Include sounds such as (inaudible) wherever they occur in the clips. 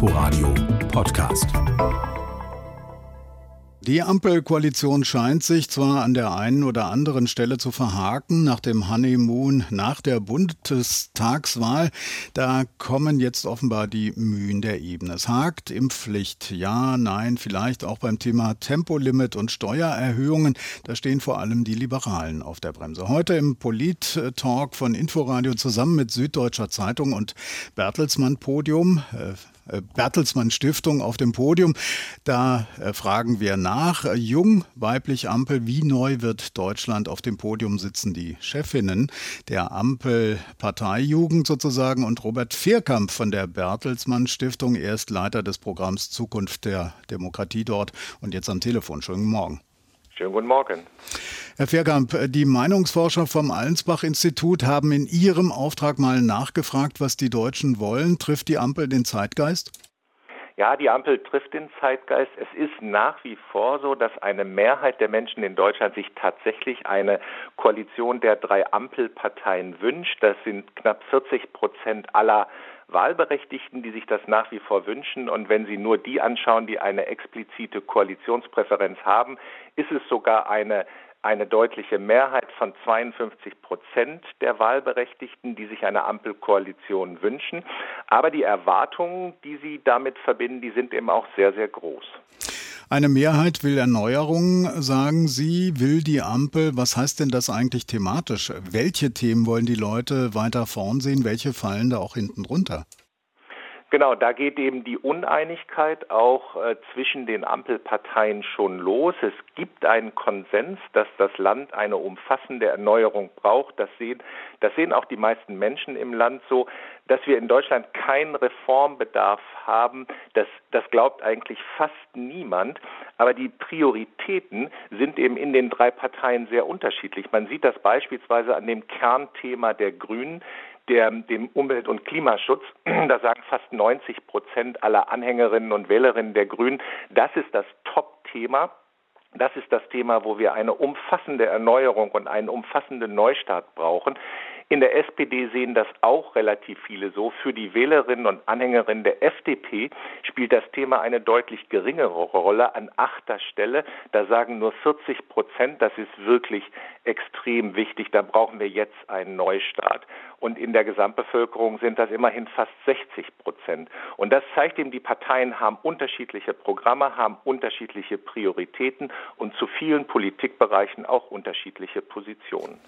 Inforadio Podcast. Die Ampelkoalition scheint sich zwar an der einen oder anderen Stelle zu verhaken nach dem Honeymoon nach der Bundestagswahl. Da kommen jetzt offenbar die Mühen der Ebene. Es hakt Impfpflicht. Ja, nein, vielleicht auch beim Thema Tempolimit und Steuererhöhungen. Da stehen vor allem die Liberalen auf der Bremse. Heute im Polit-Talk von Inforadio zusammen mit Süddeutscher Zeitung und Bertelsmann Podium. Äh, äh, Bertelsmann Stiftung auf dem Podium. Da äh, fragen wir nach. Jung, weiblich Ampel, wie neu wird Deutschland auf dem Podium sitzen die Chefinnen der Ampel-Parteijugend sozusagen und Robert Vierkamp von der Bertelsmann Stiftung. Er ist Leiter des Programms Zukunft der Demokratie dort und jetzt am Telefon. Schönen Morgen. Schönen guten Morgen. Herr Verkamp, die Meinungsforscher vom Allensbach-Institut haben in Ihrem Auftrag mal nachgefragt, was die Deutschen wollen. Trifft die Ampel den Zeitgeist? Ja, die Ampel trifft den Zeitgeist. Es ist nach wie vor so, dass eine Mehrheit der Menschen in Deutschland sich tatsächlich eine Koalition der drei Ampelparteien wünscht. Das sind knapp 40 Prozent aller Wahlberechtigten, die sich das nach wie vor wünschen. Und wenn Sie nur die anschauen, die eine explizite Koalitionspräferenz haben, ist es sogar eine eine deutliche Mehrheit von 52 Prozent der Wahlberechtigten, die sich eine Ampelkoalition wünschen. Aber die Erwartungen, die sie damit verbinden, die sind eben auch sehr, sehr groß. Eine Mehrheit will Erneuerungen, sagen Sie, will die Ampel. Was heißt denn das eigentlich thematisch? Welche Themen wollen die Leute weiter vorn sehen? Welche fallen da auch hinten drunter? Genau, da geht eben die Uneinigkeit auch äh, zwischen den Ampelparteien schon los. Es gibt einen Konsens, dass das Land eine umfassende Erneuerung braucht. Das sehen, das sehen auch die meisten Menschen im Land so. Dass wir in Deutschland keinen Reformbedarf haben, das, das glaubt eigentlich fast niemand. Aber die Prioritäten sind eben in den drei Parteien sehr unterschiedlich. Man sieht das beispielsweise an dem Kernthema der Grünen der, dem Umwelt- und Klimaschutz. (clears throat) Da sagen fast 90 Prozent aller Anhängerinnen und Wählerinnen der Grünen, das ist das Top-Thema. Das ist das Thema, wo wir eine umfassende Erneuerung und einen umfassenden Neustart brauchen. In der SPD sehen das auch relativ viele so. Für die Wählerinnen und Anhängerinnen der FDP spielt das Thema eine deutlich geringere Rolle an achter Stelle. Da sagen nur 40 Prozent, das ist wirklich extrem wichtig. Da brauchen wir jetzt einen Neustart. Und in der Gesamtbevölkerung sind das immerhin fast 60 Prozent. Und das zeigt eben, die Parteien haben unterschiedliche Programme, haben unterschiedliche Prioritäten und zu vielen Politikbereichen auch unterschiedliche Positionen.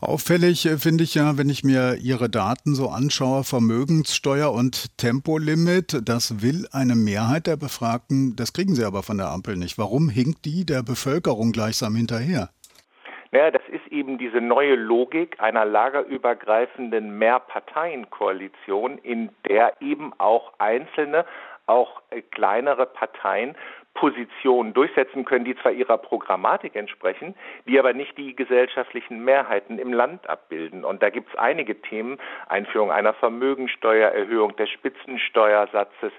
Auffällig äh, finde ich ja, wenn ich mir Ihre Daten so anschaue, Vermögenssteuer und Tempolimit, das will eine Mehrheit der Befragten, das kriegen sie aber von der Ampel nicht. Warum hinkt die der Bevölkerung gleichsam hinterher? Naja, das ist eben diese neue Logik einer lagerübergreifenden Mehrparteienkoalition, in der eben auch einzelne, auch kleinere Parteien Positionen durchsetzen können, die zwar ihrer Programmatik entsprechen, die aber nicht die gesellschaftlichen Mehrheiten im Land abbilden. Und da gibt es einige Themen, Einführung einer Vermögensteuer, Erhöhung des Spitzensteuersatzes,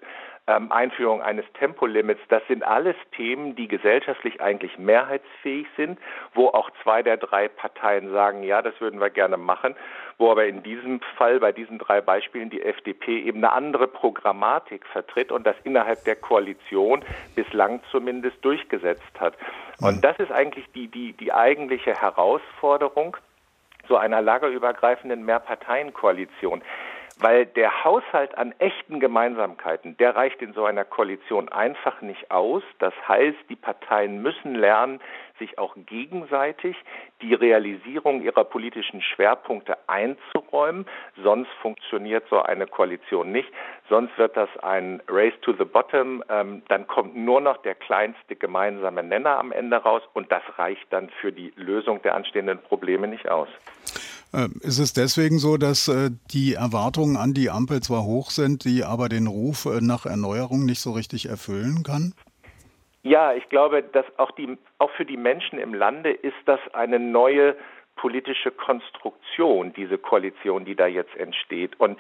ähm, Einführung eines Tempolimits, das sind alles Themen, die gesellschaftlich eigentlich mehrheitsfähig sind, wo auch zwei der drei Parteien sagen, ja, das würden wir gerne machen, wo aber in diesem Fall, bei diesen drei Beispielen, die FDP eben eine andere Programmatik vertritt und das innerhalb der Koalition bislang zumindest durchgesetzt hat. Und mhm. das ist eigentlich die, die, die eigentliche Herausforderung so einer lagerübergreifenden Mehrparteienkoalition. Weil der Haushalt an echten Gemeinsamkeiten, der reicht in so einer Koalition einfach nicht aus. Das heißt, die Parteien müssen lernen, sich auch gegenseitig die Realisierung ihrer politischen Schwerpunkte einzuräumen. Sonst funktioniert so eine Koalition nicht. Sonst wird das ein Race to the Bottom. Ähm, dann kommt nur noch der kleinste gemeinsame Nenner am Ende raus und das reicht dann für die Lösung der anstehenden Probleme nicht aus. Ähm, ist es deswegen so, dass äh, die Erwartungen an die Ampel zwar hoch sind, die aber den Ruf äh, nach Erneuerung nicht so richtig erfüllen kann? Ja, ich glaube, dass auch die auch für die Menschen im Lande ist das eine neue politische Konstruktion, diese Koalition, die da jetzt entsteht. Und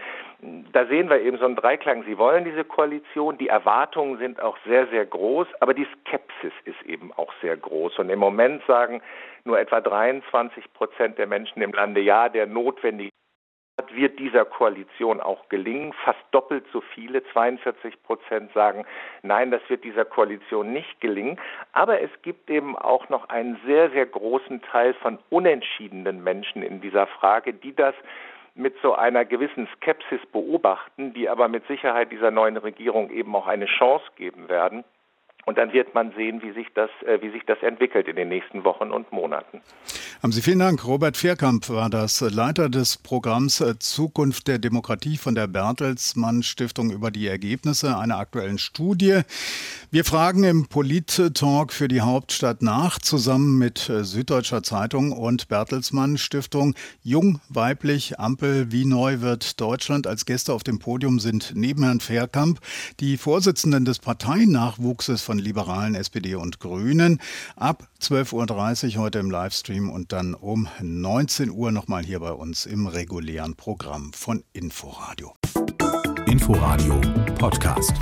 da sehen wir eben so einen Dreiklang. Sie wollen diese Koalition, die Erwartungen sind auch sehr, sehr groß, aber die Skepsis ist eben auch sehr groß. Und im Moment sagen nur etwa 23 Prozent der Menschen im Lande, ja, der notwendige wird dieser Koalition auch gelingen. Fast doppelt so viele, 42 Prozent sagen, nein, das wird dieser Koalition nicht gelingen. Aber es gibt eben auch noch einen sehr, sehr großen Teil von unentschiedenen Menschen in dieser Frage, die das mit so einer gewissen Skepsis beobachten, die aber mit Sicherheit dieser neuen Regierung eben auch eine Chance geben werden. Und dann wird man sehen, wie sich das, äh, wie sich das entwickelt in den nächsten Wochen und Monaten. Haben Sie vielen Dank. Robert Vierkamp war das Leiter des Programms äh, Zukunft der Demokratie von der Bertelsmann Stiftung über die Ergebnisse einer aktuellen Studie. Wir fragen im Polit-Talk für die Hauptstadt nach, zusammen mit äh, Süddeutscher Zeitung und Bertelsmann Stiftung. Jung, weiblich, Ampel, wie neu wird Deutschland? Als Gäste auf dem Podium sind neben Herrn Vierkamp die Vorsitzenden des Parteinachwuchses von Liberalen, SPD und Grünen. Ab 12.30 Uhr heute im Livestream dann um 19 Uhr nochmal hier bei uns im regulären Programm von Inforadio. Inforadio Podcast.